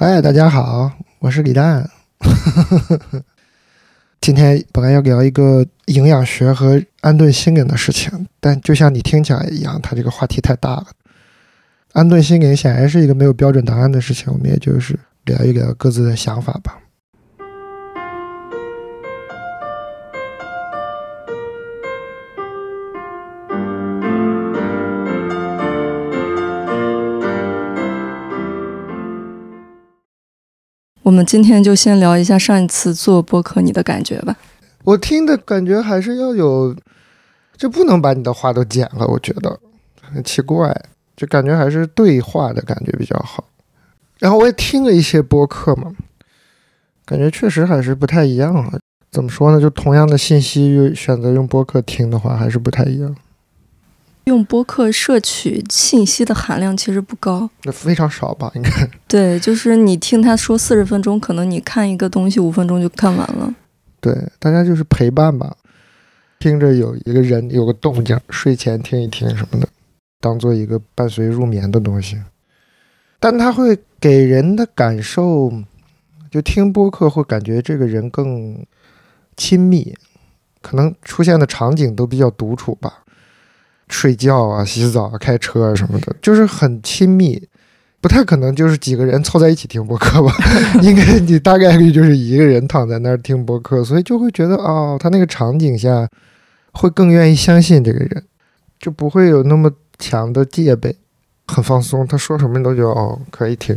嗨，大家好，我是李诞。今天本来要聊一个营养学和安顿心灵的事情，但就像你听起来一样，它这个话题太大了。安顿心灵显然是一个没有标准答案的事情，我们也就是聊一聊各自的想法吧。我们今天就先聊一下上一次做播客你的感觉吧。我听的感觉还是要有，就不能把你的话都剪了，我觉得很奇怪，就感觉还是对话的感觉比较好。然后我也听了一些播客嘛，感觉确实还是不太一样啊。怎么说呢？就同样的信息，选择用播客听的话，还是不太一样。用播客摄取信息的含量其实不高，那非常少吧？应该 对，就是你听他说四十分钟，可能你看一个东西五分钟就看完了。对，大家就是陪伴吧，听着有一个人有个动静，睡前听一听什么的，当做一个伴随入眠的东西。但他会给人的感受，就听播客会感觉这个人更亲密，可能出现的场景都比较独处吧。睡觉啊，洗澡啊，开车啊什么的，就是很亲密，不太可能就是几个人凑在一起听播客吧？应该你大概率就是一个人躺在那儿听播客，所以就会觉得哦，他那个场景下会更愿意相信这个人，就不会有那么强的戒备，很放松。他说什么你都觉得哦可以听，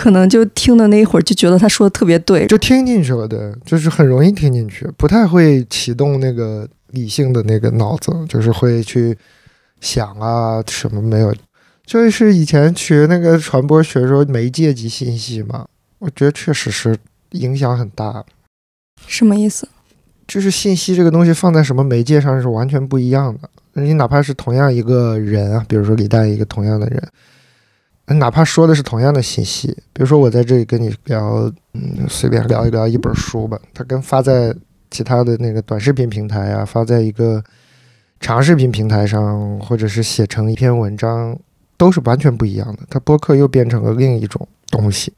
可能就听的那一会儿就觉得他说的特别对，就听进去了。对，就是很容易听进去，不太会启动那个理性的那个脑子，就是会去。想啊，什么没有？就是以前学那个传播学说媒介及信息嘛，我觉得确实是影响很大。什么意思？就是信息这个东西放在什么媒介上是完全不一样的。你哪怕是同样一个人啊，比如说李诞一个同样的人，哪怕说的是同样的信息，比如说我在这里跟你聊，嗯，随便聊一聊一本书吧，它跟发在其他的那个短视频平台啊，发在一个。长视频平台上，或者是写成一篇文章，都是完全不一样的。它播客又变成了另一种东西，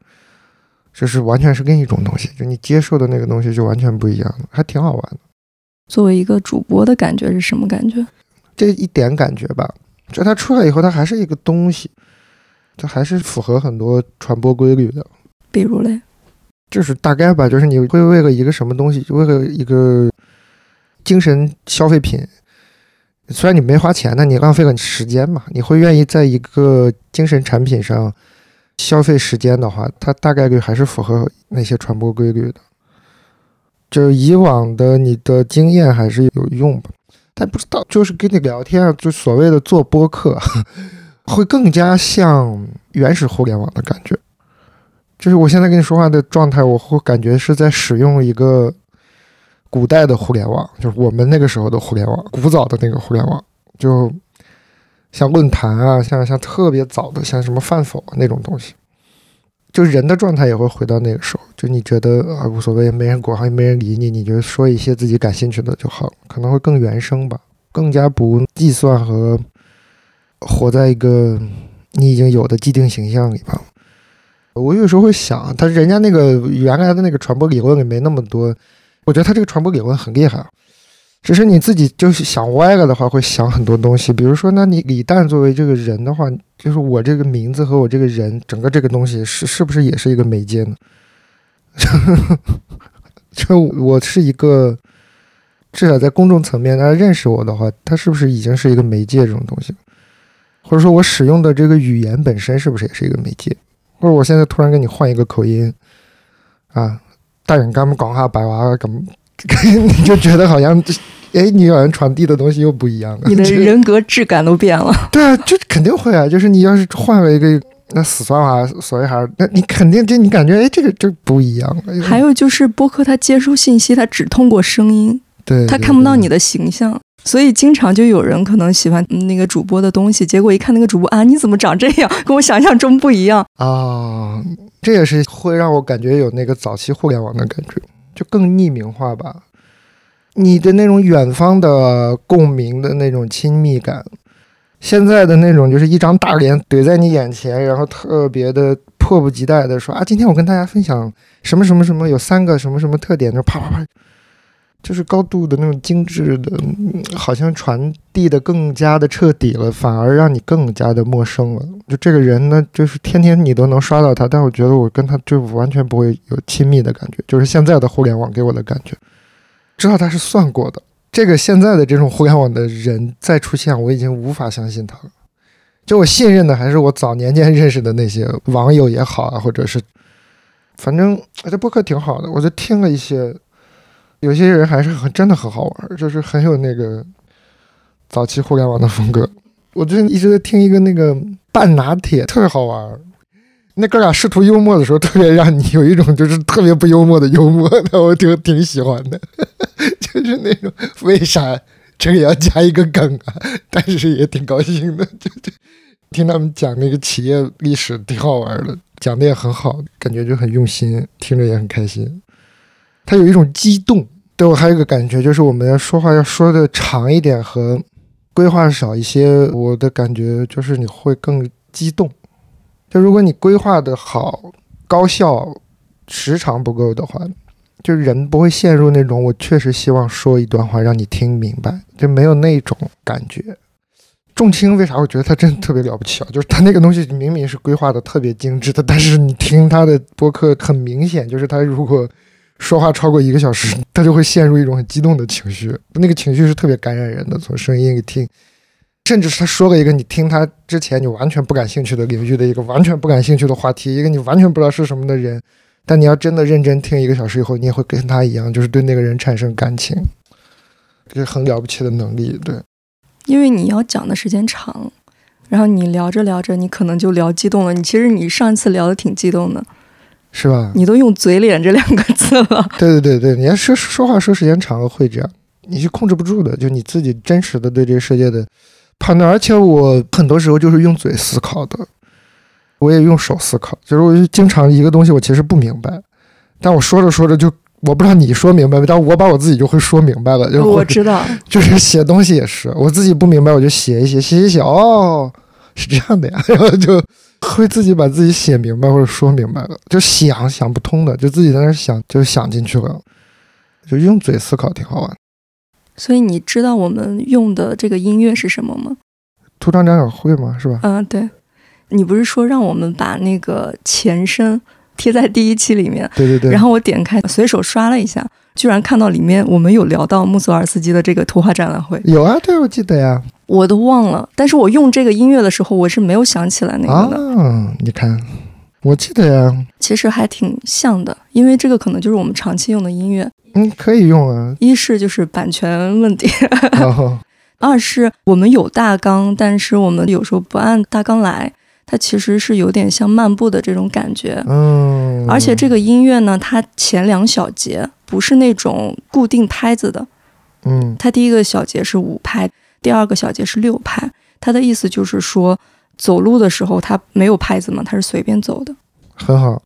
就是完全是另一种东西，就你接受的那个东西就完全不一样了，还挺好玩的。作为一个主播的感觉是什么感觉？这一点感觉吧，就它出来以后，它还是一个东西，它还是符合很多传播规律的。比如嘞，就是大概吧，就是你会为了一个什么东西，为了一个精神消费品。虽然你没花钱，那你浪费了时间嘛？你会愿意在一个精神产品上消费时间的话，它大概率还是符合那些传播规律的。就以往的你的经验还是有用吧？但不知道，就是跟你聊天啊，就所谓的做播客，会更加像原始互联网的感觉。就是我现在跟你说话的状态，我会感觉是在使用一个。古代的互联网就是我们那个时候的互联网，古早的那个互联网，就像论坛啊，像像特别早的，像什么饭否那种东西，就人的状态也会回到那个时候，就你觉得啊无所谓，没人管，也没人理你，你就说一些自己感兴趣的就好，可能会更原生吧，更加不计算和活在一个你已经有的既定形象里吧。我有时候会想，他人家那个原来的那个传播理论里没那么多。我觉得他这个传播理论很厉害，只是你自己就是想歪了的话，会想很多东西。比如说，那你李诞作为这个人的话，就是我这个名字和我这个人，整个这个东西是是不是也是一个媒介呢？就我是一个，至少在公众层面，大家认识我的话，他是不是已经是一个媒介这种东西？或者说我使用的这个语言本身是不是也是一个媒介？或者我现在突然给你换一个口音，啊？大人刚们讲话白话，咁你 就觉得好像，哎，你好像传递的东西又不一样了。你的人格质感都变了。对啊，就肯定会啊。就是你要是换了一个那死算法，所以还是那你肯定就你感觉，哎，这个就不一样了。还有就是播客，它接收信息，它只通过声音，对，它看不到你的形象，所以经常就有人可能喜欢那个主播的东西，结果一看那个主播啊，你怎么长这样，跟我想象中不一样啊。这也是会让我感觉有那个早期互联网的感觉，就更匿名化吧。你的那种远方的共鸣的那种亲密感，现在的那种就是一张大脸怼在你眼前，然后特别的迫不及待的说啊，今天我跟大家分享什么什么什么，有三个什么什么特点，就啪啪啪，就是高度的那种精致的，好像传递的更加的彻底了，反而让你更加的陌生了。就这个人呢，就是天天你都能刷到他，但我觉得我跟他就完全不会有亲密的感觉，就是现在的互联网给我的感觉，知道他是算过的。这个现在的这种互联网的人再出现，我已经无法相信他了。就我信任的还是我早年间认识的那些网友也好啊，或者是，反正这播客挺好的，我就听了一些，有些人还是很真的很好玩，就是很有那个早期互联网的风格。我最近一直在听一个那个半拿铁，特别好玩。那哥俩试图幽默的时候，特别让你有一种就是特别不幽默的幽默，那我挺挺喜欢的，就是那种为啥这个要加一个梗啊？但是也挺高兴的，就就听他们讲那个企业历史挺好玩的，讲的也很好，感觉就很用心，听着也很开心。他有一种激动，对我还有一个感觉就是我们要说话要说的长一点和规划少一些，我的感觉就是你会更激动。就如果你规划的好、高效、时长不够的话，就人不会陷入那种我确实希望说一段话让你听明白，就没有那种感觉。重卿为啥我觉得他真的特别了不起啊？就是他那个东西明明是规划的特别精致的，但是你听他的播客很明显，就是他如果说话超过一个小时，他就会陷入一种很激动的情绪，那个情绪是特别感染人的，从声音一听。甚至是他说了一个你听他之前你完全不感兴趣的领域的一个完全不感兴趣的话题，一个你完全不知道是什么的人，但你要真的认真听一个小时以后，你也会跟他一样，就是对那个人产生感情，这是很了不起的能力。对，因为你要讲的时间长，然后你聊着聊着，你可能就聊激动了。你其实你上一次聊的挺激动的，是吧？你都用嘴脸这两个字了。对对对对，你要说说话说时间长了会这样，你是控制不住的，就你自己真实的对这个世界的。判断，而且我很多时候就是用嘴思考的，我也用手思考，就是我就经常一个东西我其实不明白，但我说着说着就我不知道你说明白没，但我把我自己就会说明白了。就我知道，就是写东西也是，我自己不明白我就写一写，写一写，哦，是这样的呀，然 后就会自己把自己写明白或者说明白了，就想想不通的，就自己在那想就想进去了，就用嘴思考挺好玩。所以你知道我们用的这个音乐是什么吗？图章长讲会吗？是吧？嗯，对。你不是说让我们把那个前身贴在第一期里面？对对对。然后我点开，随手刷了一下，居然看到里面我们有聊到穆索尔斯基的这个图画展览会。有啊，对，我记得呀。我都忘了，但是我用这个音乐的时候，我是没有想起来那个的。啊，你看，我记得呀。其实还挺像的，因为这个可能就是我们长期用的音乐。嗯，可以用啊。一是就是版权问题，二是我们有大纲，但是我们有时候不按大纲来，它其实是有点像漫步的这种感觉。嗯，而且这个音乐呢，它前两小节不是那种固定拍子的。嗯，它第一个小节是五拍，第二个小节是六拍。它的意思就是说，走路的时候它没有拍子嘛，它是随便走的。很好，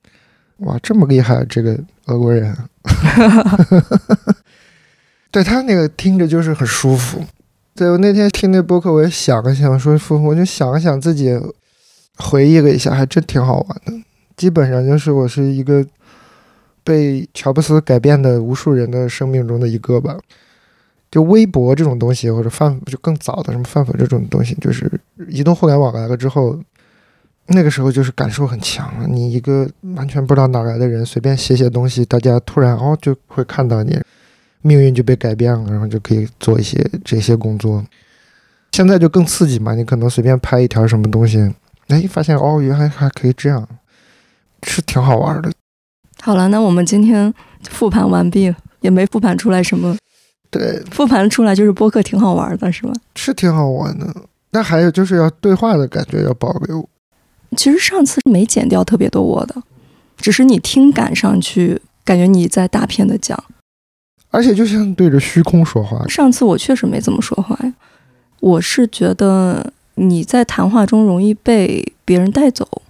哇，这么厉害，这个俄国人。对他那个听着就是很舒服。对我那天听那播客，我也想了想，说我就想了想自己，回忆了一下，还真挺好玩的。基本上就是我是一个被乔布斯改变的无数人的生命中的一个吧。就微博这种东西，或者泛就更早的什么泛粉这种东西，就是移动互联网来了之后。那个时候就是感受很强，你一个完全不知道哪来的人，随便写写东西，大家突然哦就会看到你，命运就被改变了，然后就可以做一些这些工作。现在就更刺激嘛，你可能随便拍一条什么东西，哎，发现哦原来还可以这样，是挺好玩的。好了，那我们今天复盘完毕，也没复盘出来什么。对，复盘出来就是播客挺好玩的，是吧？是挺好玩的，那还有就是要对话的感觉要保留。其实上次没剪掉特别多我的，只是你听感上去感觉你在大片的讲，而且就像对着虚空说话。上次我确实没怎么说话呀，我是觉得你在谈话中容易被别人带走，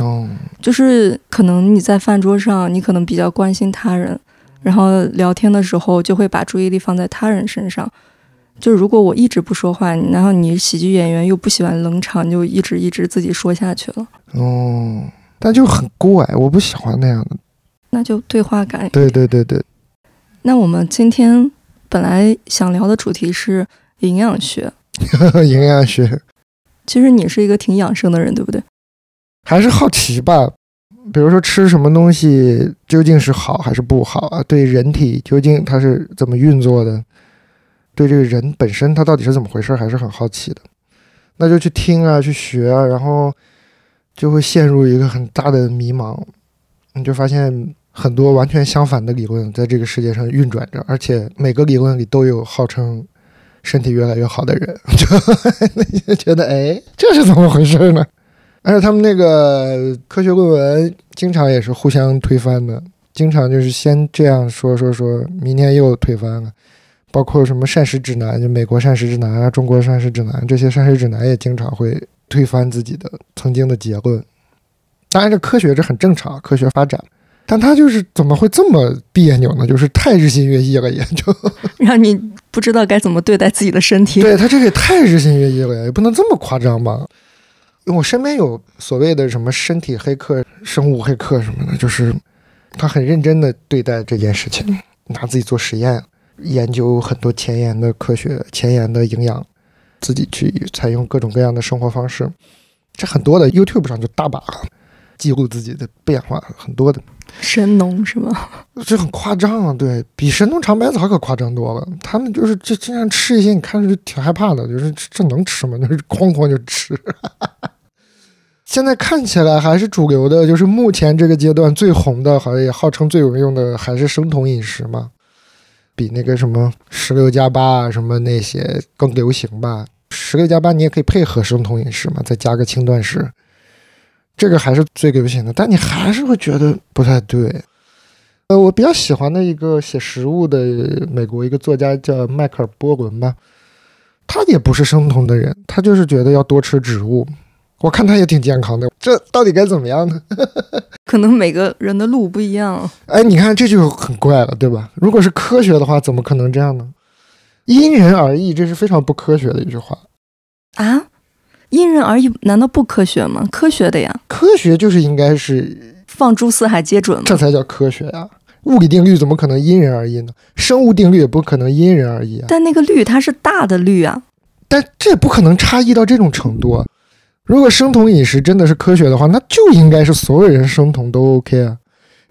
哦，就是可能你在饭桌上，你可能比较关心他人，然后聊天的时候就会把注意力放在他人身上，就是如果我一直不说话，然后你喜剧演员又不喜欢冷场，就一直一直自己说下去了。哦，但就很怪，我不喜欢那样的。那就对话感。对对对对。那我们今天本来想聊的主题是营养学。营养学。其实你是一个挺养生的人，对不对？还是好奇吧。比如说吃什么东西究竟是好还是不好啊？对人体究竟它是怎么运作的？对这个人本身他到底是怎么回事，还是很好奇的。那就去听啊，去学啊，然后就会陷入一个很大的迷茫。你就发现很多完全相反的理论在这个世界上运转着，而且每个理论里都有号称身体越来越好的人，就觉得哎，这是怎么回事呢？而且他们那个科学论文经常也是互相推翻的，经常就是先这样说说说，明天又推翻了。包括什么膳食指南，就美国膳食指南啊，中国膳食指南，这些膳食指南也经常会推翻自己的曾经的结论。当然，这科学这很正常，科学发展，但他就是怎么会这么别扭呢？就是太日新月异了，也就 让你不知道该怎么对待自己的身体。对他这个也太日新月异了，也不能这么夸张吧？我身边有所谓的什么身体黑客、生物黑客什么的，就是他很认真的对待这件事情，拿自己做实验。研究很多前沿的科学、前沿的营养，自己去采用各种各样的生活方式，这很多的 YouTube 上就大把记录自己的变化，很多的神农是吗？这很夸张啊，对比神农尝百草可夸张多了。他们就是这经常吃一些，你看着就挺害怕的，就是这能吃吗？就是哐哐就吃。现在看起来还是主流的，就是目前这个阶段最红的，好像也号称最有用的，还是生酮饮食嘛。比那个什么十六加八啊，什么那些更流行吧。十六加八你也可以配合生酮饮食嘛，再加个轻断食，这个还是最流行的。但你还是会觉得不太对。呃，我比较喜欢的一个写食物的美国一个作家叫迈克尔·波伦吧，他也不是生酮的人，他就是觉得要多吃植物。我看他也挺健康的，这到底该怎么样呢？可能每个人的路不一样。哎，你看这就很怪了，对吧？如果是科学的话，怎么可能这样呢？因人而异，这是非常不科学的一句话啊！因人而异，难道不科学吗？科学的呀！科学就是应该是放诸四海皆准，这才叫科学呀！物理定律怎么可能因人而异呢？生物定律也不可能因人而异啊！但那个律它是大的律啊！但这也不可能差异到这种程度。如果生酮饮食真的是科学的话，那就应该是所有人生酮都 OK 啊。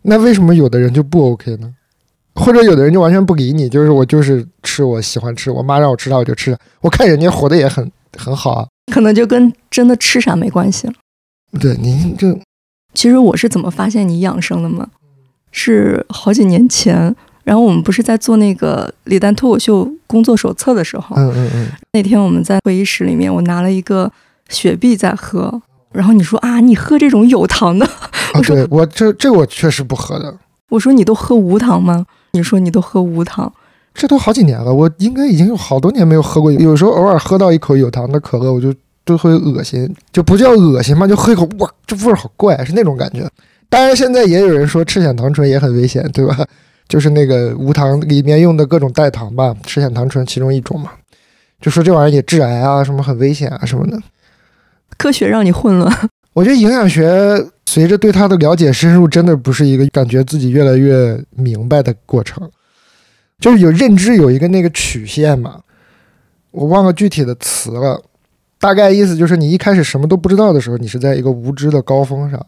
那为什么有的人就不 OK 呢？或者有的人就完全不理你，就是我就是吃我喜欢吃，我妈让我吃啥我就吃啥。我看人家活的也很很好啊，可能就跟真的吃啥没关系了。对，您这其实我是怎么发现你养生的吗？是好几年前，然后我们不是在做那个李诞脱口秀工作手册的时候，嗯嗯嗯，那天我们在会议室里面，我拿了一个。雪碧在喝，然后你说啊，你喝这种有糖的？我说我这这我确实不喝的。我说你都喝无糖吗？你说你都喝无糖，这都好几年了，我应该已经有好多年没有喝过。有时候偶尔喝到一口有糖的可乐，我就都会恶心，就不叫恶心嘛，就喝一口，哇，这味儿好怪，是那种感觉。当然现在也有人说赤藓糖醇也很危险，对吧？就是那个无糖里面用的各种代糖吧，赤藓糖醇其中一种嘛，就说这玩意儿也致癌啊，什么很危险啊什么的。科学让你混乱，我觉得营养学随着对它的了解深入，真的不是一个感觉自己越来越明白的过程，就是有认知有一个那个曲线嘛，我忘了具体的词了，大概意思就是你一开始什么都不知道的时候，你是在一个无知的高峰上，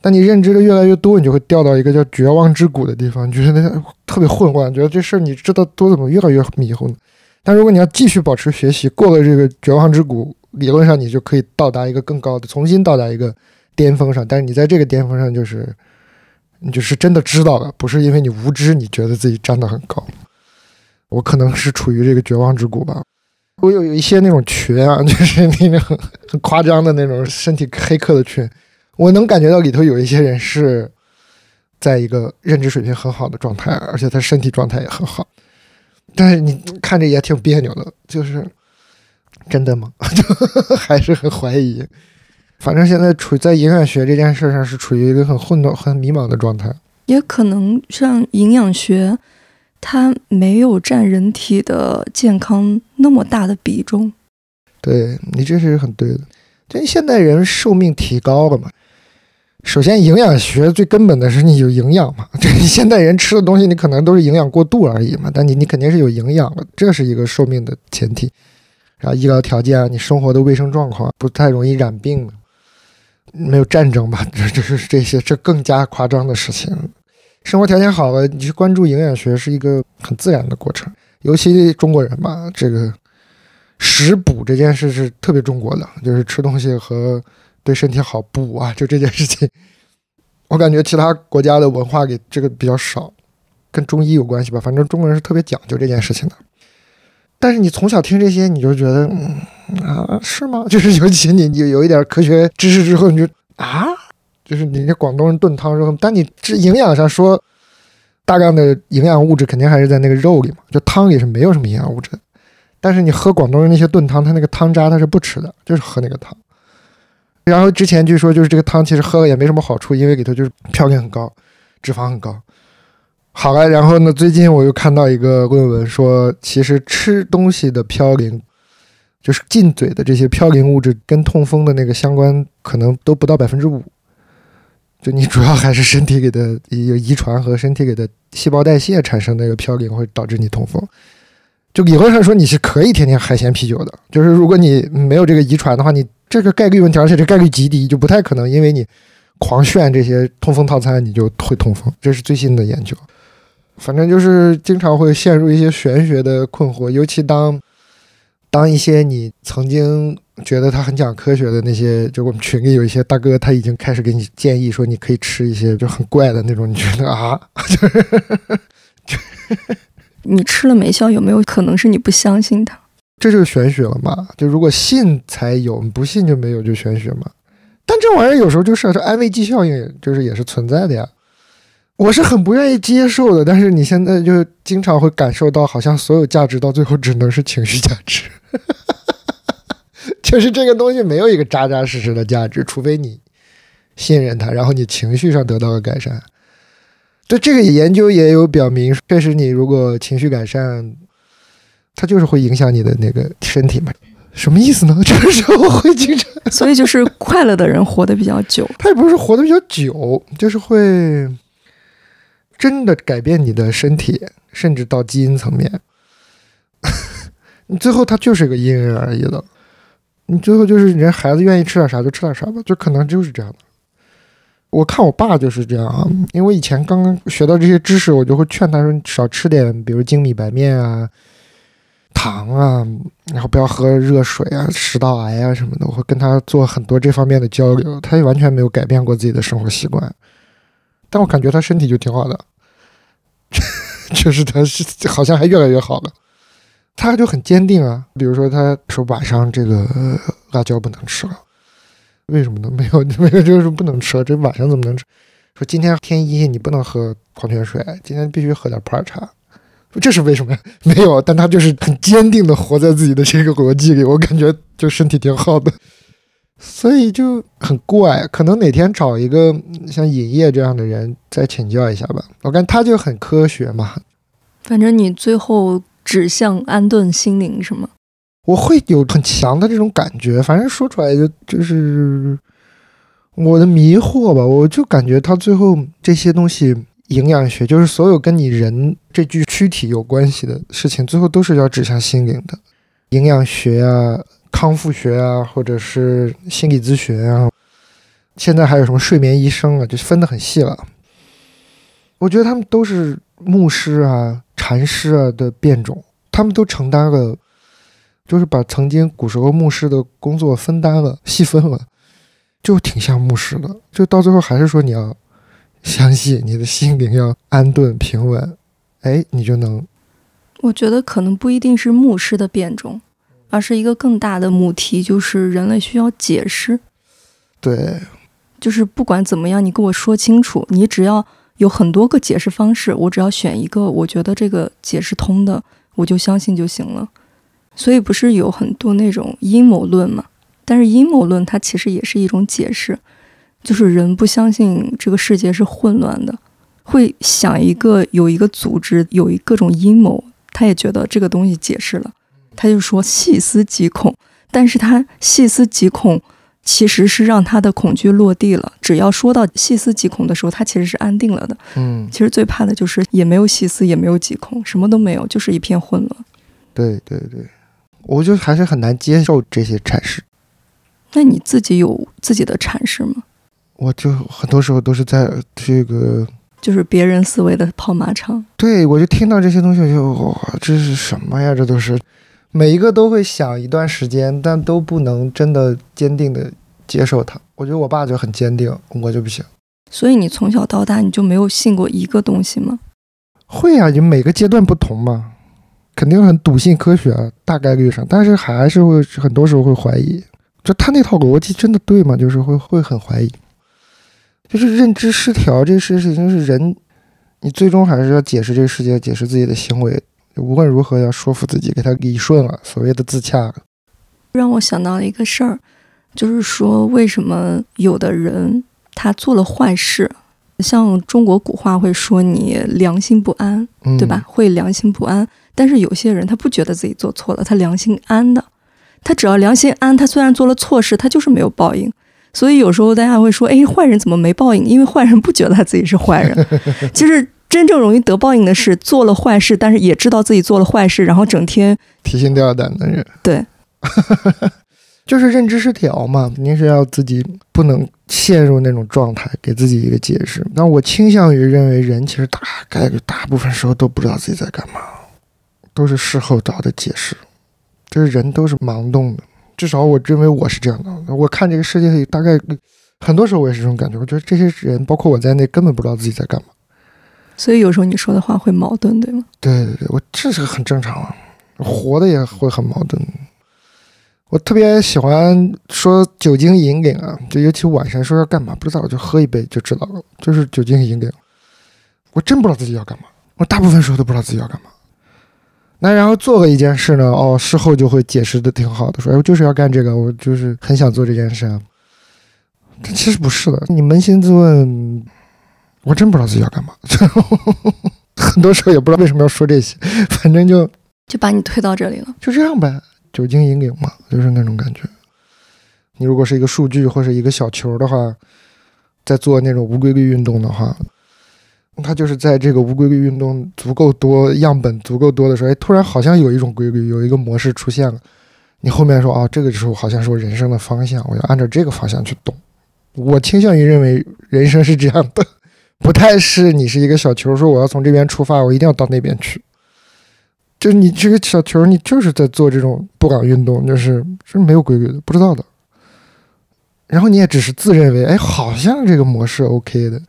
但你认知的越来越多，你就会掉到一个叫绝望之谷的地方，你觉得特别混乱，觉得这事儿你知道多怎么越来越迷糊呢？但如果你要继续保持学习，过了这个绝望之谷。理论上你就可以到达一个更高的，重新到达一个巅峰上。但是你在这个巅峰上，就是你就是真的知道了，不是因为你无知，你觉得自己站得很高。我可能是处于这个绝望之谷吧。我有有一些那种群啊，就是那种很夸张的那种身体黑客的群，我能感觉到里头有一些人是在一个认知水平很好的状态，而且他身体状态也很好。但是你看着也挺别扭的，就是。真的吗？还是很怀疑。反正现在处在营养学这件事上是处于一个很混沌、很迷茫的状态。也可能像营养学，它没有占人体的健康那么大的比重。对你这是很对的，这现代人寿命提高了嘛。首先，营养学最根本的是你有营养嘛？这现代人吃的东西，你可能都是营养过度而已嘛。但你你肯定是有营养的，这是一个寿命的前提。然后医疗条件啊，你生活的卫生状况不太容易染病，没有战争吧？这这是这些，这更加夸张的事情。生活条件好了，你去关注营养学是一个很自然的过程。尤其中国人嘛，这个食补这件事是特别中国的，就是吃东西和。对身体好补啊，就这件事情，我感觉其他国家的文化给这个比较少，跟中医有关系吧。反正中国人是特别讲究这件事情的。但是你从小听这些，你就觉得，嗯啊，是吗？就是尤其你你有一点科学知识之后，你就啊，就是你这广东人炖汤之后，但你这营养上说，大量的营养物质肯定还是在那个肉里嘛，就汤里是没有什么营养物质的。但是你喝广东人那些炖汤，他那个汤渣他是不吃的，就是喝那个汤。然后之前据说就是这个汤其实喝了也没什么好处，因为里头就是嘌呤很高，脂肪很高。好了，然后呢，最近我又看到一个论文说，其实吃东西的嘌呤，就是进嘴的这些嘌呤物质跟痛风的那个相关可能都不到百分之五。就你主要还是身体给的有遗传和身体给的细胞代谢产生那个嘌呤会导致你痛风。就理论上说你是可以天天海鲜啤酒的，就是如果你没有这个遗传的话，你。这个概率问题，而且这概率极低，就不太可能因为你狂炫这些痛风套餐，你就会痛风。这是最新的研究。反正就是经常会陷入一些玄学的困惑，尤其当当一些你曾经觉得他很讲科学的那些，就我们群里有一些大哥，他已经开始给你建议说你可以吃一些就很怪的那种，你觉得啊？就是你吃了没效，有没有可能是你不相信他？这就是玄学了嘛？就如果信才有，不信就没有，就玄学嘛。但这玩意儿有时候就是这安慰剂效应，就是也是存在的呀。我是很不愿意接受的，但是你现在就经常会感受到，好像所有价值到最后只能是情绪价值，就是这个东西没有一个扎扎实实的价值，除非你信任它，然后你情绪上得到了改善。对这个研究也有表明，确实你如果情绪改善。它就是会影响你的那个身体嘛？什么意思呢？就是我会经常，所以就是快乐的人活得比较久。他也不是活得比较久，就是会真的改变你的身体，甚至到基因层面。你最后他就是个因人而异的。你最后就是人孩子愿意吃点啥就吃点啥吧，就可能就是这样的。我看我爸就是这样啊，因为我以前刚刚学到这些知识，我就会劝他说少吃点，比如精米白面啊。糖啊，然后不要喝热水啊，食道癌啊什么的，我会跟他做很多这方面的交流。他也完全没有改变过自己的生活习惯，但我感觉他身体就挺好的，确 实他是好像还越来越好了。他就很坚定啊，比如说他说晚上这个辣椒不能吃了，为什么呢？没有没有就是不能吃了，这晚上怎么能吃？说今天天一你不能喝矿泉水，今天必须喝点普洱茶。这是为什么呀？没有，但他就是很坚定的活在自己的这个逻辑里，我感觉就身体挺好的，所以就很怪。可能哪天找一个像尹烨这样的人再请教一下吧。我感觉他就很科学嘛。反正你最后指向安顿心灵是吗？我会有很强的这种感觉，反正说出来就就是我的迷惑吧。我就感觉他最后这些东西。营养学就是所有跟你人这具躯体有关系的事情，最后都是要指向心灵的。营养学啊，康复学啊，或者是心理咨询啊，现在还有什么睡眠医生啊，就分得很细了。我觉得他们都是牧师啊、禅师啊的变种，他们都承担了，就是把曾经古时候牧师的工作分担了、细分了，就挺像牧师的。就到最后还是说你要。相信你的心灵要安顿平稳，哎，你就能。我觉得可能不一定是牧师的变种，而是一个更大的母题，就是人类需要解释。对，就是不管怎么样，你跟我说清楚，你只要有很多个解释方式，我只要选一个，我觉得这个解释通的，我就相信就行了。所以不是有很多那种阴谋论嘛？但是阴谋论它其实也是一种解释。就是人不相信这个世界是混乱的，会想一个有一个组织，有一各种阴谋，他也觉得这个东西解释了，他就说细思极恐，但是他细思极恐。其实是让他的恐惧落地了。只要说到细思极恐的时候，他其实是安定了的。嗯，其实最怕的就是也没有细思，也没有极恐，什么都没有，就是一片混乱。对对对，我就还是很难接受这些阐释。那你自己有自己的阐释吗？我就很多时候都是在这个，就是别人思维的跑马场。对我就听到这些东西，我就哇，这是什么呀？这都是。每一个都会想一段时间，但都不能真的坚定的接受它。我觉得我爸就很坚定，我就不行。所以你从小到大你就没有信过一个东西吗？会啊，就每个阶段不同嘛，肯定很笃信科学，大概率上，但是还是会很多时候会怀疑，就他那套逻辑真的对吗？就是会会很怀疑，就是认知失调这事情是人，你最终还是要解释这个世界，解释自己的行为。无论如何要说服自己，给他理顺了，所谓的自洽。让我想到了一个事儿，就是说为什么有的人他做了坏事，像中国古话会说你良心不安，对吧？会良心不安。但是有些人他不觉得自己做错了，他良心安的，他只要良心安，他虽然做了错事，他就是没有报应。所以有时候大家会说，哎，坏人怎么没报应？因为坏人不觉得他自己是坏人，其实。真正容易得报应的是做了坏事，但是也知道自己做了坏事，然后整天提心吊胆的人。对，就是认知失调嘛，肯定是要自己不能陷入那种状态，给自己一个解释。那我倾向于认为，人其实大概率大部分时候都不知道自己在干嘛，都是事后找的解释。就是人都是盲动的，至少我认为我是这样的。我看这个世界里，大概很多时候我也是这种感觉。我觉得这些人，包括我在内，根本不知道自己在干嘛。所以有时候你说的话会矛盾，对吗？对对对，我这是很正常，活的也会很矛盾。我特别喜欢说酒精引领啊，就尤其晚上说要干嘛不知道我，就喝一杯就知道了，就是酒精引领。我真不知道自己要干嘛，我大部分时候都不知道自己要干嘛。那然后做了一件事呢，哦，事后就会解释的挺好的，说哎，我就是要干这个，我就是很想做这件事啊。但其实不是的，你扪心自问。我真不知道自己要干嘛，很多时候也不知道为什么要说这些，反正就就把你推到这里了，就这样呗，酒精引领嘛，就是那种感觉。你如果是一个数据或者一个小球的话，在做那种无规律运动的话，它就是在这个无规律运动足够多、样本足够多的时候，哎，突然好像有一种规律，有一个模式出现了，你后面说啊，这个时候好像是我人生的方向，我要按照这个方向去动。我倾向于认为人生是这样的。不太是你是一个小球，说我要从这边出发，我一定要到那边去。就是你这个小球，你就是在做这种不搞运动，就是是没有规律的，不知道的。然后你也只是自认为，哎，好像这个模式 OK 的，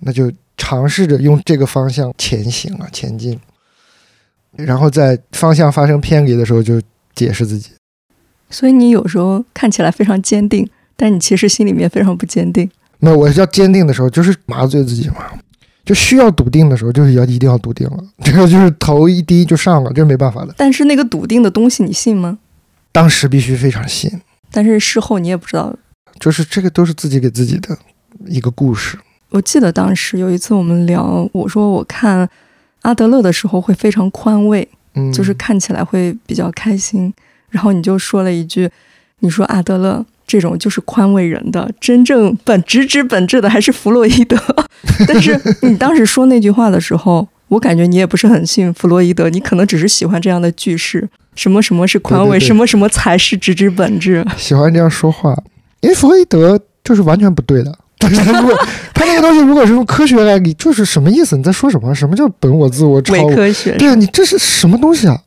那就尝试着用这个方向前行啊，前进。然后在方向发生偏离的时候，就解释自己。所以你有时候看起来非常坚定，但你其实心里面非常不坚定。那我要坚定的时候，就是麻醉自己嘛，就需要笃定的时候，就是要一定要笃定了。这个就是头一低就上了，这没办法的。但是那个笃定的东西，你信吗？当时必须非常信，但是事后你也不知道。就是这个都是自己给自己的一个故事。我记得当时有一次我们聊，我说我看阿德勒的时候会非常宽慰，嗯，就是看起来会比较开心。然后你就说了一句，你说阿德勒。这种就是宽慰人的，真正本直指本质的还是弗洛伊德。但是你当时说那句话的时候，我感觉你也不是很信弗洛伊德，你可能只是喜欢这样的句式，什么什么是宽慰，什么什么才是直指本质。喜欢这样说话，因为弗洛伊德就是完全不对的。如果他那个东西如果是用科学来理，就是什么意思？你在说什么？什么叫本我、自我、超伪科学？对啊，你这是什么东西啊？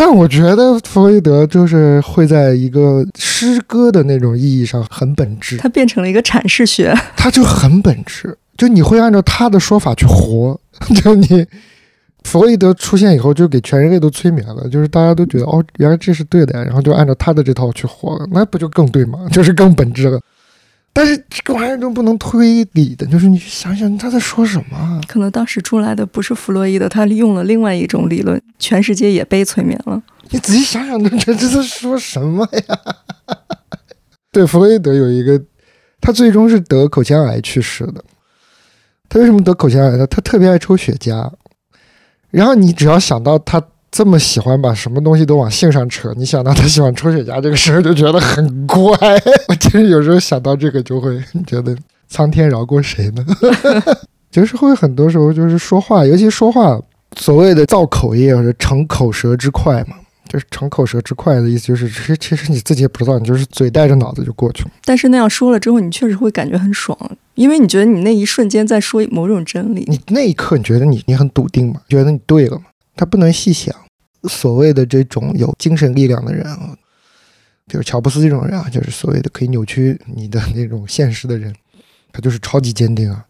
但我觉得弗洛伊德就是会在一个诗歌的那种意义上很本质，它变成了一个阐释学，它就很本质，就你会按照他的说法去活，就你弗洛伊德出现以后，就给全人类都催眠了，就是大家都觉得哦，原来这是对的呀，然后就按照他的这套去活。了，那不就更对吗？就是更本质了。但是这个玩意儿都不能推理的，就是你去想想他在说什么。可能当时出来的不是弗洛伊德，他利用了另外一种理论，全世界也被催眠了。你仔细想想，这这在说什么呀？对，弗洛伊德有一个，他最终是得口腔癌去世的。他为什么得口腔癌呢？他特别爱抽雪茄。然后你只要想到他这么喜欢把什么东西都往性上扯，你想到他喜欢抽雪茄这个事儿，就觉得很怪。我其实有时候想到这个，就会觉得苍天饶过谁呢？就是会很多时候就是说话，尤其说话，所谓的造口业或者逞口舌之快嘛。就是逞口舌之快的意思，就是其实其实你自己也不知道，你就是嘴带着脑子就过去了。但是那样说了之后，你确实会感觉很爽，因为你觉得你那一瞬间在说某种真理。你那一刻你觉得你你很笃定嘛？觉得你对了嘛？他不能细想。所谓的这种有精神力量的人啊，比如乔布斯这种人啊，就是所谓的可以扭曲你的那种现实的人，他就是超级坚定啊，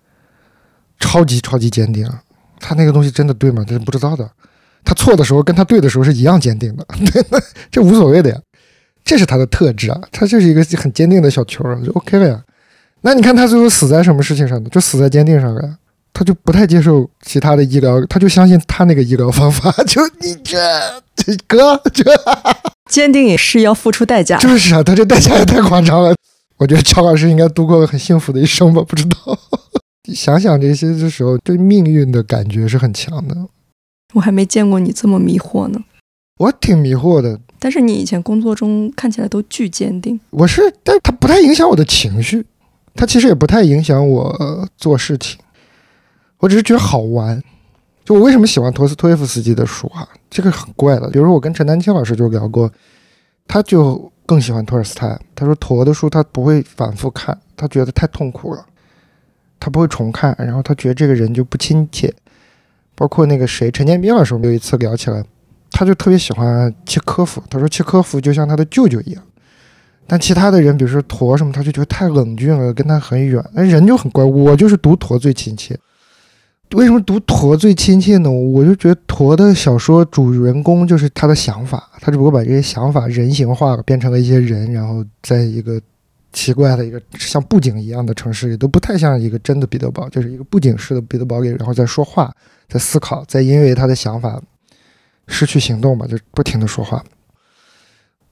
超级超级坚定啊。他那个东西真的对吗？这是不知道的。他错的时候跟他对的时候是一样坚定的，对这无所谓的呀，这是他的特质啊，他就是一个很坚定的小球，就 OK 了呀。那你看他最后死在什么事情上呢？就死在坚定上了呀。他就不太接受其他的医疗，他就相信他那个医疗方法。就你这这哥这坚定也是要付出代价，就是啊，他这代价也太夸张了。我觉得乔老师应该度过了很幸福的一生吧？不知道，想想这些的时候，对命运的感觉是很强的。我还没见过你这么迷惑呢，我挺迷惑的。但是你以前工作中看起来都巨坚定。我是，但它不太影响我的情绪，它其实也不太影响我做事情。我只是觉得好玩。就我为什么喜欢托斯托耶夫斯基的书啊？这个很怪的。比如说我跟陈丹青老师就聊过，他就更喜欢托尔斯泰。他说陀的书他不会反复看，他觉得太痛苦了，他不会重看。然后他觉得这个人就不亲切。包括那个谁，陈建斌老师，我们有一次聊起来，他就特别喜欢契科夫。他说契科夫就像他的舅舅一样，但其他的人，比如说驼什么，他就觉得太冷峻了，跟他很远。那人就很怪，我就是读陀最亲切。为什么读驼最亲切呢？我就觉得驼的小说主人公就是他的想法，他只不过把这些想法人形化了，变成了一些人，然后在一个奇怪的一个像布景一样的城市里，都不太像一个真的彼得堡，就是一个布景式的彼得堡里，然后在说话。在思考，在因为他的想法失去行动吧，就不停的说话。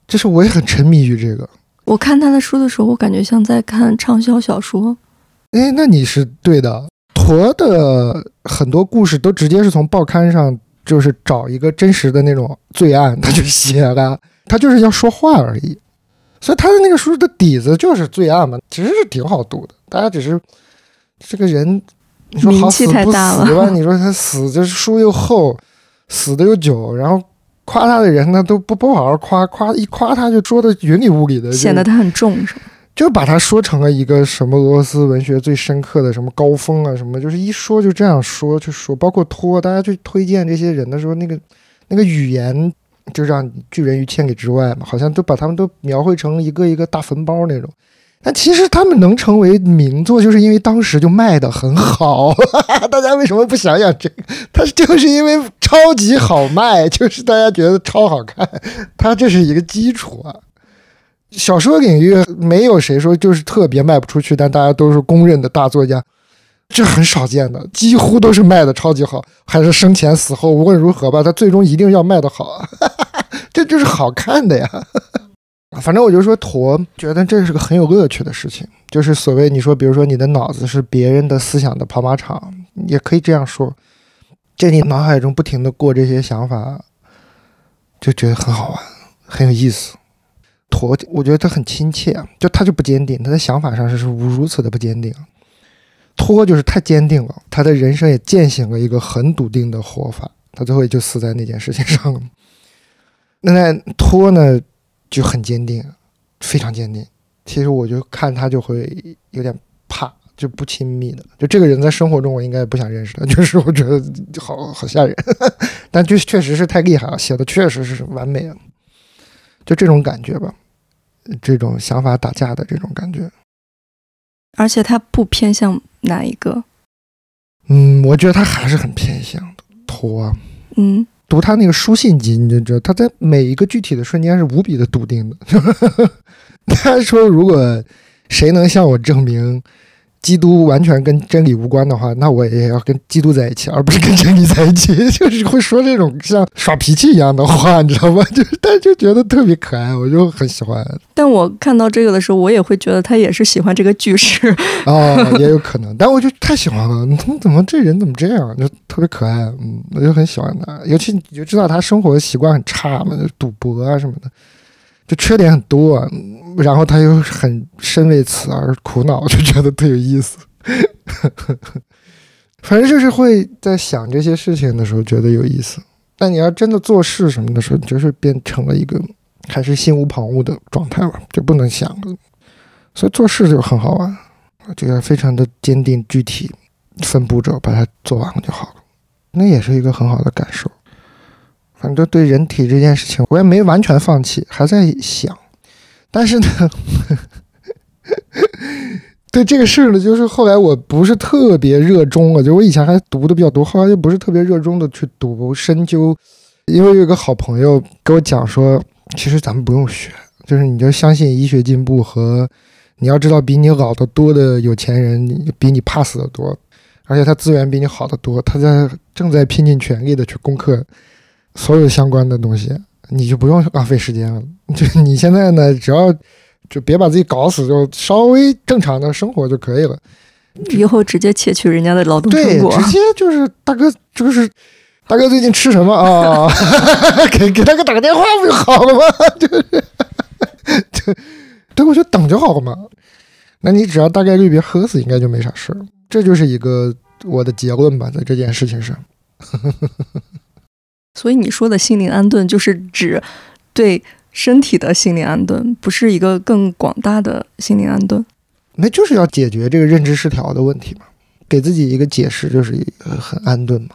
就是我也很沉迷于这个。我看他的书的时候，我感觉像在看畅销小说。哎，那你是对的。驼的很多故事都直接是从报刊上，就是找一个真实的那种罪案，他就写了，他就是要说话而已。所以他的那个书的底子就是罪案嘛，其实是挺好读的。大家只是这个人。你说好死不死吧？你说他死就是书又厚，死的又久，然后夸他的人呢都不不好好夸，夸一夸他就说的云里雾里的，显得他很重，是就把它说成了一个什么俄罗斯文学最深刻的什么高峰啊什么，就是一说就这样说就说，包括托大家去推荐这些人的时候，那个那个语言就让拒人于千里之外嘛，好像都把他们都描绘成一个一个大坟包那种。但其实他们能成为名作，就是因为当时就卖的很好。大家为什么不想想这个？它就是因为超级好卖，就是大家觉得超好看，它这是一个基础啊。小说领域没有谁说就是特别卖不出去，但大家都是公认的大作家，这很少见的，几乎都是卖的超级好，还是生前死后无论如何吧，他最终一定要卖的好，这就是好看的呀。反正我就说，驼觉得这是个很有乐趣的事情，就是所谓你说，比如说你的脑子是别人的思想的跑马场，也可以这样说，在你脑海中不停的过这些想法，就觉得很好玩，很有意思。驼，我觉得他很亲切啊，就他就不坚定，他的想法上是如如此的不坚定。托就是太坚定了，他的人生也践行了一个很笃定的活法，他最后也就死在那件事情上了。那托呢？就很坚定，非常坚定。其实我就看他就会有点怕，就不亲密的。就这个人在生活中，我应该不想认识他。就是我觉得好好吓人，但就确实是太厉害了，写的确实是完美了。就这种感觉吧，这种想法打架的这种感觉。而且他不偏向哪一个？嗯，我觉得他还是很偏向的。托，嗯。读他那个书信集，你就知道他在每一个具体的瞬间是无比的笃定的。他说：“如果谁能向我证明基督完全跟真理无关的话，那我也要跟基督在一起，而不是跟真理在一起。就是会说这种像耍脾气一样的话，你知道吗？就但就觉得特别可爱，我就很喜欢。但我看到这个的时候，我也会觉得他也是喜欢这个句式。哦，也有可能，但我就太喜欢了。你怎么这人怎么这样？就特别可爱，嗯，我就很喜欢他。尤其你就知道他生活习惯很差嘛，就赌博啊什么的。就缺点很多，然后他又很深为此而苦恼，就觉得特有意思。反正就是会在想这些事情的时候觉得有意思，但你要真的做事什么的时候，你就是变成了一个还是心无旁骛的状态吧，就不能想了。所以做事就很好玩，就要非常的坚定、具体、分步骤把它做完了就好了。那也是一个很好的感受。反正对人体这件事情，我也没完全放弃，还在想。但是呢，对这个事儿呢，就是后来我不是特别热衷了，就我以前还读的比较多，后来就不是特别热衷的去读深究。因为有个好朋友给我讲说，其实咱们不用学，就是你就相信医学进步和你要知道，比你老得多的有钱人比你怕死的多，而且他资源比你好得多，他在正在拼尽全力的去攻克。所有相关的东西，你就不用浪费时间了。就你现在呢，只要就别把自己搞死，就稍微正常的生活就可以了。以后直接窃取人家的劳动成果，直接就是大哥，就是大哥最近吃什么啊？给给大哥打个电话不就好了吗？就是，就对，我就等就好了嘛。那你只要大概率别喝死，应该就没啥事儿。这就是一个我的结论吧，在这件事情上。所以你说的心灵安顿，就是指对身体的心灵安顿，不是一个更广大的心灵安顿。那就是要解决这个认知失调的问题嘛，给自己一个解释，就是很安顿嘛。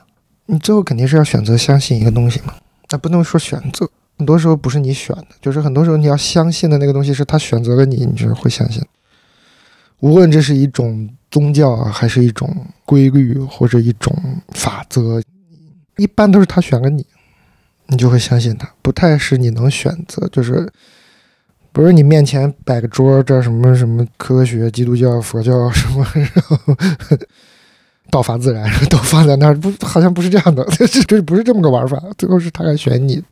你最后肯定是要选择相信一个东西嘛，那不能说选择，很多时候不是你选的，就是很多时候你要相信的那个东西是他选择了你，你就会相信。无论这是一种宗教啊，还是一种规律或者一种法则，一般都是他选了你。你就会相信他，不太是你能选择，就是不是你面前摆个桌，这什么什么科学、基督教、佛教什么，然后 道法自然都放在那儿，不好像不是这样的，这这不是这么个玩法。最后是他来选你。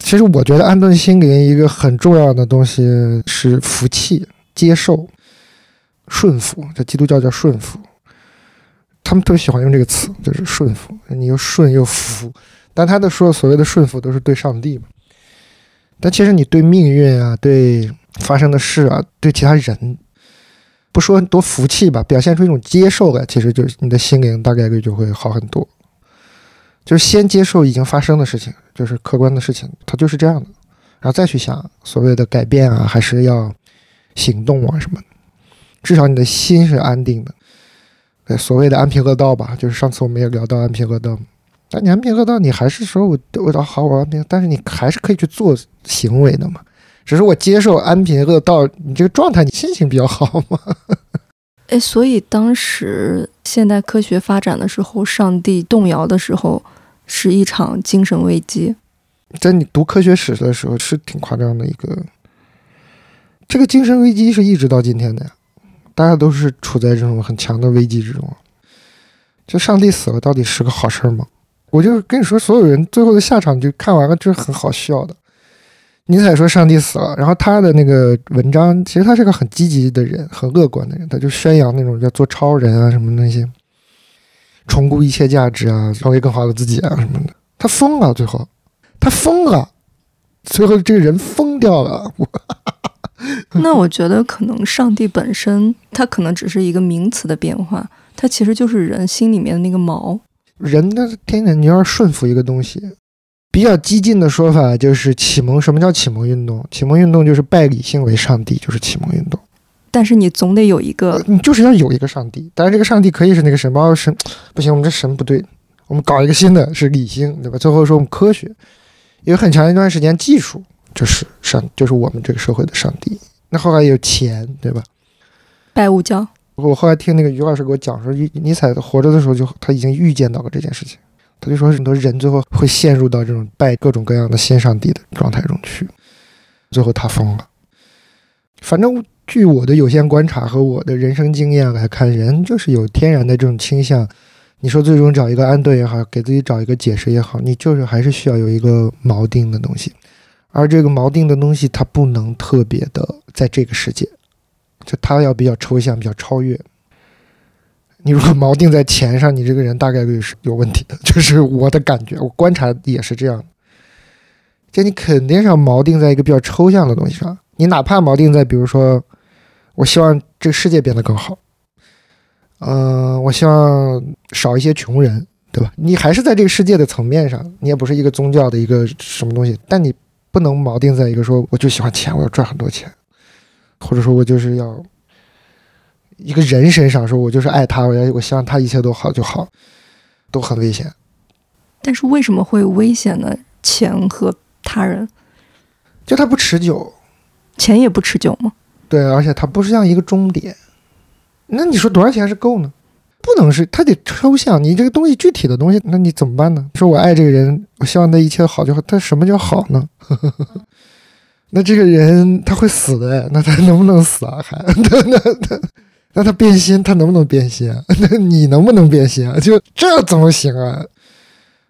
其实我觉得安顿心灵一个很重要的东西是服气、接受、顺服。这基督教叫顺服，他们特别喜欢用这个词，就是顺服，你又顺又服。但他的说所谓的顺服都是对上帝嘛？但其实你对命运啊，对发生的事啊，对其他人，不说多服气吧，表现出一种接受来，其实就是你的心灵大概率就会好很多。就是先接受已经发生的事情，就是客观的事情，它就是这样的，然后再去想所谓的改变啊，还是要行动啊什么的。至少你的心是安定的，所谓的安贫乐道吧，就是上次我们也聊到安贫乐道。但你安贫乐道，你还是说我我倒好我安贫，但是你还是可以去做行为的嘛。只是我接受安贫乐道，你这个状态，你心情比较好嘛。哎，所以当时现代科学发展的时候，上帝动摇的时候，是一场精神危机。在你读科学史的时候，是挺夸张的一个。这个精神危机是一直到今天的呀，大家都是处在这种很强的危机之中。就上帝死了，到底是个好事儿吗？我就跟你说，所有人最后的下场就看完了，就是很好笑的。尼采说上帝死了，然后他的那个文章，其实他是个很积极的人，很乐观的人，他就宣扬那种叫做超人啊什么那些，重估一切价值啊，成为更好的自己啊什么的。他疯了，最后他疯了，最后这个人疯掉了。我 那我觉得可能上帝本身，它可能只是一个名词的变化，它其实就是人心里面的那个毛。人的天天你要顺服一个东西，比较激进的说法就是启蒙。什么叫启蒙运动？启蒙运动就是拜理性为上帝，就是启蒙运动。但是你总得有一个，你就是要有一个上帝。但是这个上帝可以是那个神，包括神不行，我们这神不对，我们搞一个新的，是理性，对吧？最后说我们科学，有很长一段时间技术就是上，就是我们这个社会的上帝。那后来有钱，对吧？拜物教。我后来听那个于老师给我讲说，尼采活着的时候就他已经预见到了这件事情，他就说很多人最后会陷入到这种拜各种各样的新上帝的状态中去，最后他疯了。反正据我的有限观察和我的人生经验来看，人就是有天然的这种倾向。你说最终找一个安顿也好，给自己找一个解释也好，你就是还是需要有一个锚定的东西。而这个锚定的东西，它不能特别的在这个世界，就它要比较抽象，比较超越。你如果锚定在钱上，你这个人大概率是有问题的。就是我的感觉，我观察也是这样。就你肯定是要锚定在一个比较抽象的东西上。你哪怕锚定在，比如说，我希望这个世界变得更好。嗯，我希望少一些穷人，对吧？你还是在这个世界的层面上，你也不是一个宗教的一个什么东西，但你不能锚定在一个说我就喜欢钱，我要赚很多钱，或者说我就是要一个人身上说，我就是爱他，我要我希望他一切都好就好，都很危险。但是为什么会危险呢？钱和他人，就它不持久，钱也不持久吗？对，而且它不是像一个终点。那你说多少钱是够呢？不能是，他得抽象。你这个东西具体的东西，那你怎么办呢？说我爱这个人，我希望他一切好就好。他什么叫好呢？那这个人他会死的，那他能不能死啊？还 那那那那他变心，他能不能变心？那你能不能变心啊？就这怎么行啊？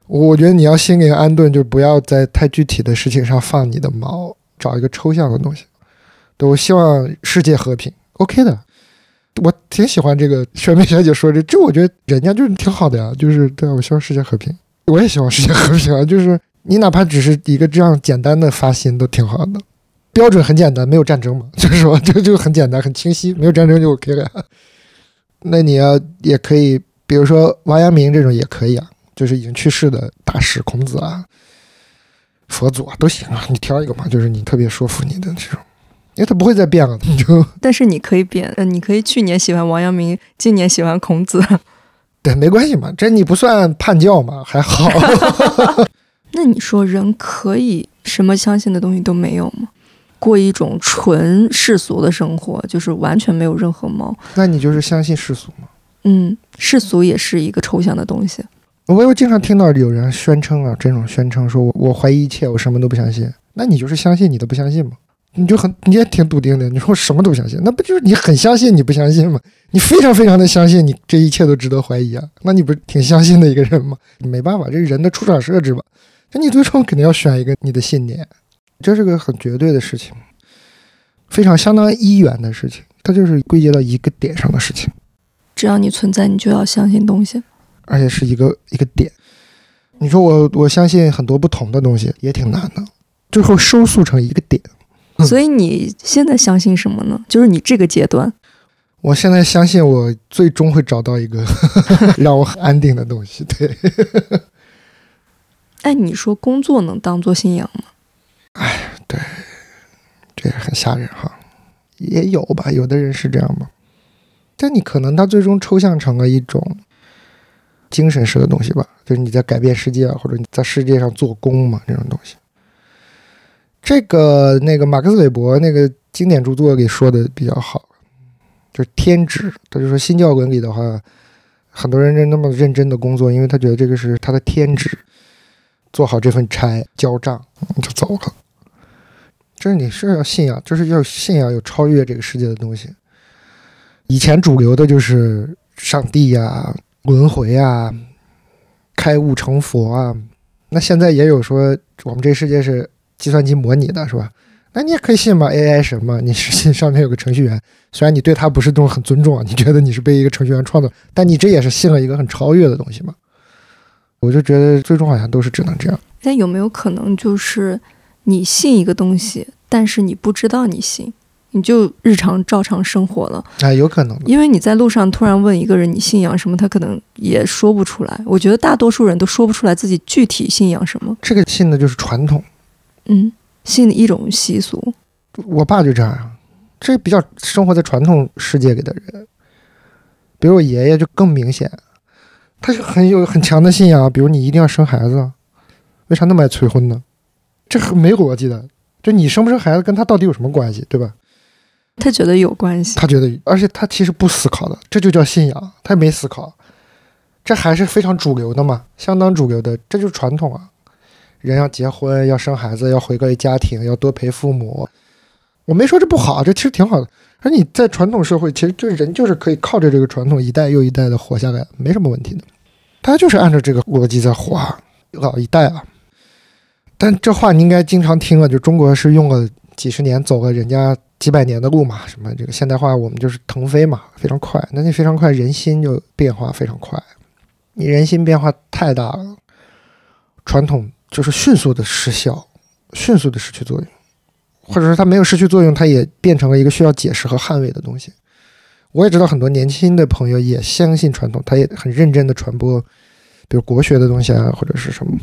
我觉得你要心灵安顿，就不要在太具体的事情上放你的毛，找一个抽象的东西。对我希望世界和平，OK 的。我挺喜欢这个玄梅小姐说的，这我觉得人家就是挺好的呀，就是对我希望世界和平，我也希望世界和平啊。就是你哪怕只是一个这样简单的发心都挺好的，标准很简单，没有战争嘛，就是说这就很简单很清晰，没有战争就 OK 了。那你要也可以，比如说王阳明这种也可以啊，就是已经去世的大师孔子啊、佛祖啊都行啊，你挑一个嘛，就是你特别说服你的这种。因为他不会再变了，你就。但是你可以变，呃，你可以去年喜欢王阳明，今年喜欢孔子。对，没关系嘛，这你不算叛教嘛，还好。那你说人可以什么相信的东西都没有吗？过一种纯世俗的生活，就是完全没有任何猫。那你就是相信世俗吗？嗯，世俗也是一个抽象的东西。我又经常听到有人宣称啊，这种宣称说我我怀疑一切，我什么都不相信。那你就是相信你都不相信吗？你就很，你也挺笃定的。你说我什么都不相信，那不就是你很相信你不相信吗？你非常非常的相信你这一切都值得怀疑啊？那你不是挺相信的一个人吗？你没办法，这是人的出厂设置吧？那你最终肯定要选一个你的信念，这是个很绝对的事情，非常相当一元的事情，它就是归结到一个点上的事情。只要你存在，你就要相信东西，而且是一个一个点。你说我我相信很多不同的东西也挺难的，最后收束成一个点。所以你现在相信什么呢？就是你这个阶段，我现在相信我最终会找到一个 让我很安定的东西。对，哎，你说工作能当做信仰吗？哎，对，这也很吓人哈。也有吧，有的人是这样吧。但你可能他最终抽象成了一种精神式的东西吧，就是你在改变世界，或者你在世界上做工嘛，这种东西。这个那个马克思韦伯那个经典著作里说的比较好，就是天职。他就说新教伦理的话，很多人认那么认真的工作，因为他觉得这个是他的天职，做好这份差交账就走了。这是你是要信仰，就是要信仰有超越这个世界的东西。以前主流的就是上帝呀、轮回啊、开悟成佛啊，那现在也有说我们这世界是。计算机模拟的是吧？那你也可以信嘛，AI 神嘛？你是信上面有个程序员，虽然你对他不是那种很尊重啊，你觉得你是被一个程序员创造，但你这也是信了一个很超越的东西嘛？我就觉得最终好像都是只能这样。那有没有可能就是你信一个东西，但是你不知道你信，你就日常照常生活了？啊，有可能。因为你在路上突然问一个人你信仰什么，他可能也说不出来。我觉得大多数人都说不出来自己具体信仰什么。这个信的就是传统。嗯，信的一种习俗。我爸就这样，这比较生活在传统世界里的人。比如我爷爷就更明显，他就很有很强的信仰，比如你一定要生孩子，为啥那么爱催婚呢？这很没逻辑的。就你生不生孩子跟他到底有什么关系，对吧？他觉得有关系。他觉得，而且他其实不思考的，这就叫信仰。他没思考，这还是非常主流的嘛，相当主流的，这就是传统啊。人要结婚，要生孩子，要回归家庭，要多陪父母，我没说这不好，这其实挺好的。而你在传统社会，其实就人就是可以靠着这个传统一代又一代的活下来，没什么问题的。他就是按照这个逻辑在活，老一代啊。但这话你应该经常听了，就中国是用了几十年走了人家几百年的路嘛，什么这个现代化我们就是腾飞嘛，非常快。那你非常快，人心就变化非常快。你人心变化太大了，传统就是迅速的失效，迅速的失去作用。或者说它没有失去作用，它也变成了一个需要解释和捍卫的东西。我也知道很多年轻的朋友也相信传统，他也很认真的传播，比如国学的东西啊，或者是什么，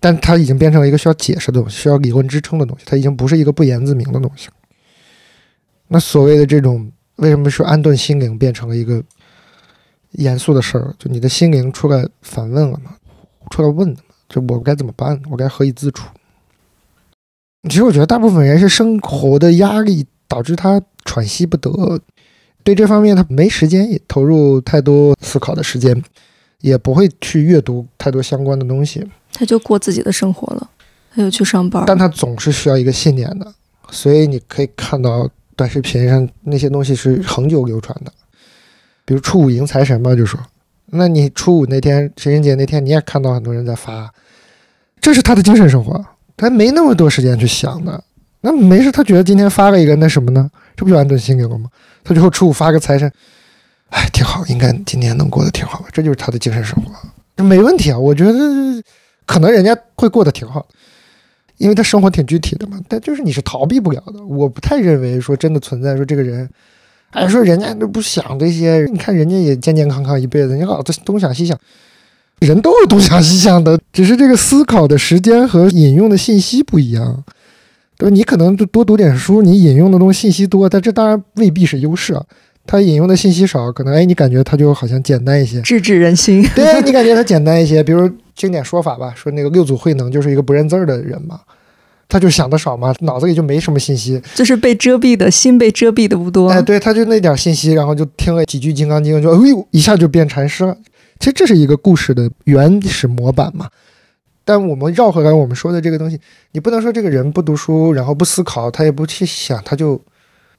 但它已经变成了一个需要解释的东西，需要理论支撑的东西，它已经不是一个不言自明的东西。那所谓的这种，为什么说安顿心灵变成了一个严肃的事儿？就你的心灵出来反问了嘛，出来问了嘛，就我该怎么办？我该何以自处？其实我觉得大部分人是生活的压力导致他喘息不得，对这方面他没时间也投入太多思考的时间，也不会去阅读太多相关的东西，他就过自己的生活了，他就去上班。但他总是需要一个信念的，所以你可以看到短视频上那些东西是恒久流传的，比如初五迎财神嘛，就说，那你初五那天情人节那天你也看到很多人在发，这是他的精神生活。他没那么多时间去想的，那没事，他觉得今天发了一个那什么呢？这不就安顿心灵了吗？他最后初五发个财神，哎，挺好，应该今年能过得挺好吧？这就是他的精神生活，这没问题啊。我觉得可能人家会过得挺好，因为他生活挺具体的嘛。但就是你是逃避不了的。我不太认为说真的存在说这个人，哎，说人家都不想这些，你看人家也健健康康一辈子，你老东想西想。人都是东想西想的，只是这个思考的时间和引用的信息不一样，对吧？你可能就多读点书，你引用的东西信息多，但这当然未必是优势啊。他引用的信息少，可能哎，你感觉他就好像简单一些，直指人心。对你感觉他简单一些，比如经典说法吧，说那个六祖慧能就是一个不认字儿的人嘛，他就想的少嘛，脑子里就没什么信息，就是被遮蔽的心被遮蔽的不多。哎，对，他就那点信息，然后就听了几句《金刚经》，就哎呦一下就变禅师了。其实这是一个故事的原始模板嘛，但我们绕回来我们说的这个东西，你不能说这个人不读书，然后不思考，他也不去想，他就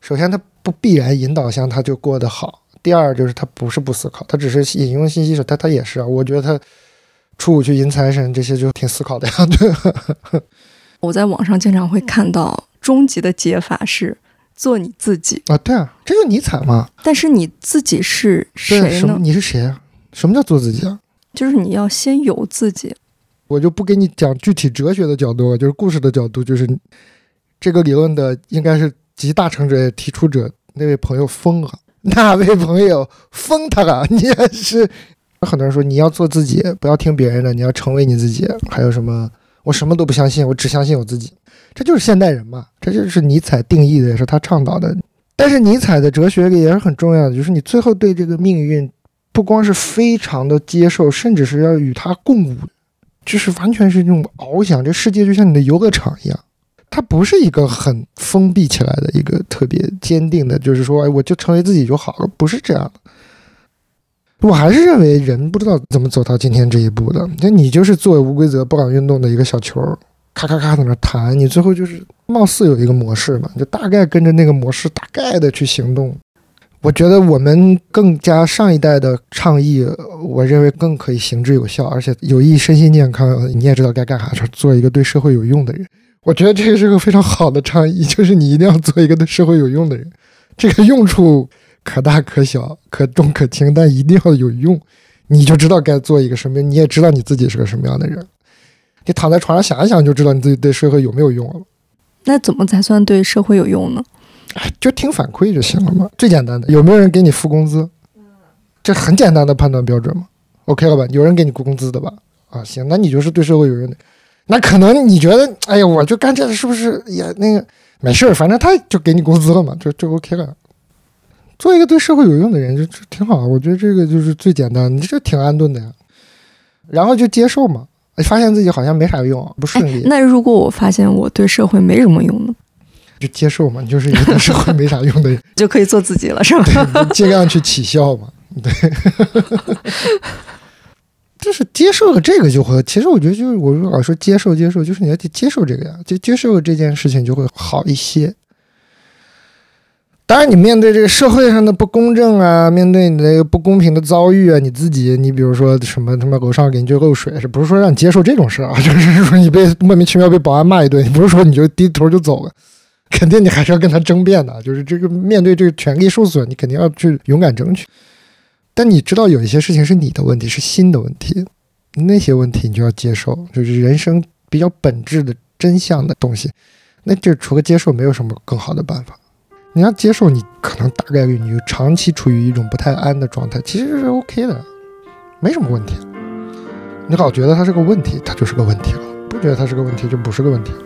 首先他不必然引导向他就过得好。第二就是他不是不思考，他只是引用信息时，他他也是啊。我觉得他初五去迎财神这些就挺思考的呀。对，我在网上经常会看到终极的解法是做你自己啊，对啊，这就尼采嘛。但是你自己是谁呢？你是谁啊？什么叫做自己啊？就是你要先有自己。我就不给你讲具体哲学的角度了，就是故事的角度，就是这个理论的应该是集大成者、提出者那位朋友疯了，那位朋友疯他了。你也是，很多人说你要做自己，不要听别人的，你要成为你自己。还有什么？我什么都不相信，我只相信我自己。这就是现代人嘛，这就是尼采定义的，也是他倡导的。但是尼采的哲学里也是很重要的，就是你最后对这个命运。不光是非常的接受，甚至是要与它共舞，就是完全是那种翱翔。这世界就像你的游乐场一样，它不是一个很封闭起来的一个特别坚定的，就是说，哎，我就成为自己就好了，不是这样的。我还是认为人不知道怎么走到今天这一步的。那你就是做无规则不敢运动的一个小球，咔咔咔在那弹，你最后就是貌似有一个模式嘛，就大概跟着那个模式大概的去行动。我觉得我们更加上一代的倡议，我认为更可以行之有效，而且有益身心健康。你也知道该干啥，就做一个对社会有用的人。我觉得这个是个非常好的倡议，就是你一定要做一个对社会有用的人。这个用处可大可小，可重可轻，但一定要有用，你就知道该做一个什么，你也知道你自己是个什么样的人。你躺在床上想一想，就知道你自己对社会有没有用了。那怎么才算对社会有用呢？就听反馈就行了嘛，最简单的，有没有人给你付工资？这很简单的判断标准嘛。OK 了吧？有人给你付工资的吧？啊，行，那你就是对社会有用的。那可能你觉得，哎呀，我就干这个是不是也那个没事儿？反正他就给你工资了嘛，就就 OK 了。做一个对社会有用的人就挺好，我觉得这个就是最简单，你这挺安顿的呀。然后就接受嘛，发现自己好像没啥用，不顺利。那如果我发现我对社会没什么用呢？就接受嘛，你就是一个社会没啥用的人，就可以做自己了，是吧？尽量去起效嘛，对。就是接受了这个就会，其实我觉得就是我老说接受接受，就是你要去接受这个呀，就接受这件事情就会好一些。当然，你面对这个社会上的不公正啊，面对你那个不公平的遭遇啊，你自己，你比如说什么他妈楼上给你就漏水，是不是说让你接受这种事啊？就是说你被莫名其妙被保安骂一顿，你不是说你就低头就走了，肯定你还是要跟他争辩的。就是这个面对这个权利受损，你肯定要去勇敢争取。但你知道有一些事情是你的问题，是新的问题，那些问题你就要接受，就是人生比较本质的真相的东西。那这除了接受，没有什么更好的办法。你要接受，你可能大概率你就长期处于一种不太安的状态，其实是 OK 的，没什么问题。你老觉得它是个问题，它就是个问题了；不觉得它是个问题，就不是个问题了。